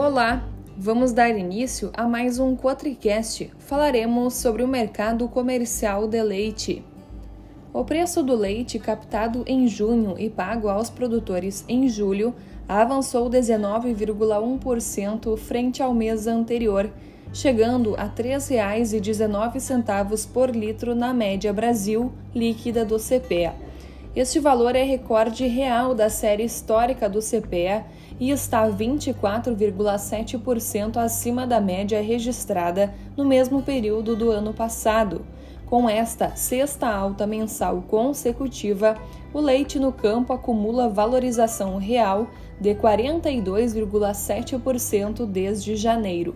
Olá, vamos dar início a mais um Cotricast. Falaremos sobre o mercado comercial de leite. O preço do leite captado em junho e pago aos produtores em julho avançou 19,1% frente ao mês anterior, chegando a R$ 3,19 por litro na média Brasil líquida do CPEA. Este valor é recorde real da série histórica do CPEA e está 24,7% acima da média registrada no mesmo período do ano passado. Com esta sexta alta mensal consecutiva, o leite no campo acumula valorização real de 42,7% desde janeiro.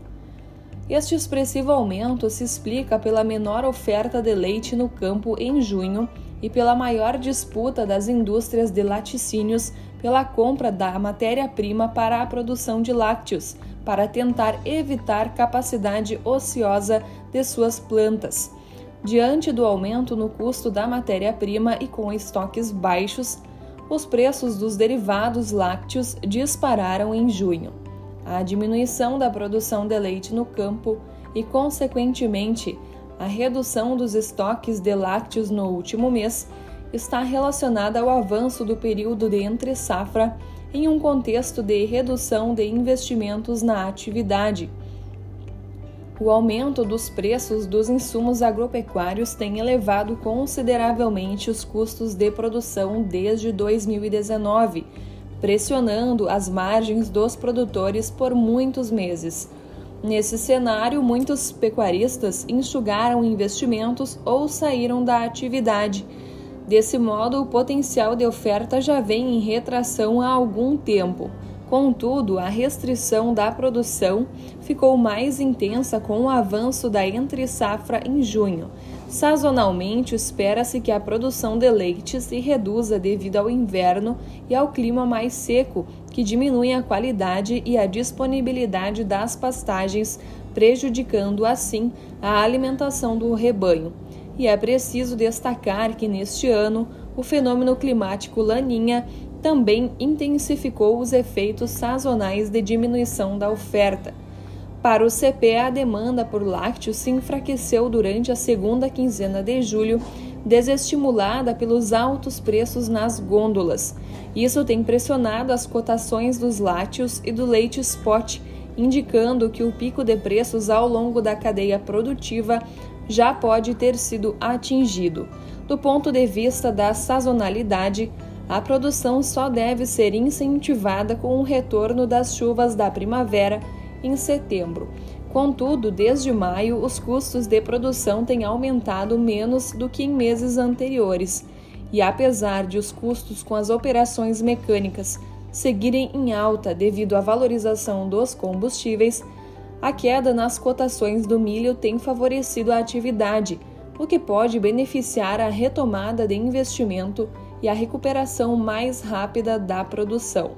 Este expressivo aumento se explica pela menor oferta de leite no campo em junho e pela maior disputa das indústrias de laticínios pela compra da matéria-prima para a produção de lácteos, para tentar evitar capacidade ociosa de suas plantas. Diante do aumento no custo da matéria-prima e com estoques baixos, os preços dos derivados lácteos dispararam em junho. A diminuição da produção de leite no campo e, consequentemente, a redução dos estoques de lácteos no último mês está relacionada ao avanço do período de entre-safra em um contexto de redução de investimentos na atividade. O aumento dos preços dos insumos agropecuários tem elevado consideravelmente os custos de produção desde 2019, pressionando as margens dos produtores por muitos meses. Nesse cenário, muitos pecuaristas enxugaram investimentos ou saíram da atividade Desse modo, o potencial de oferta já vem em retração há algum tempo. Contudo, a restrição da produção ficou mais intensa com o avanço da entre-safra em junho. Sazonalmente, espera-se que a produção de leite se reduza devido ao inverno e ao clima mais seco, que diminui a qualidade e a disponibilidade das pastagens, prejudicando assim a alimentação do rebanho e é preciso destacar que neste ano o fenômeno climático Laninha também intensificou os efeitos sazonais de diminuição da oferta. Para o CP, a demanda por lácteos se enfraqueceu durante a segunda quinzena de julho, desestimulada pelos altos preços nas gôndolas. Isso tem pressionado as cotações dos lácteos e do leite spot, indicando que o pico de preços ao longo da cadeia produtiva já pode ter sido atingido. Do ponto de vista da sazonalidade, a produção só deve ser incentivada com o retorno das chuvas da primavera em setembro. Contudo, desde maio, os custos de produção têm aumentado menos do que em meses anteriores. E apesar de os custos com as operações mecânicas seguirem em alta devido à valorização dos combustíveis, a queda nas cotações do milho tem favorecido a atividade, o que pode beneficiar a retomada de investimento e a recuperação mais rápida da produção.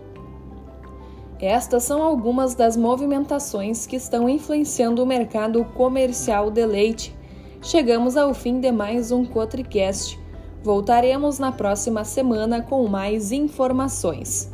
Estas são algumas das movimentações que estão influenciando o mercado comercial de leite. Chegamos ao fim de mais um Cotricast. Voltaremos na próxima semana com mais informações.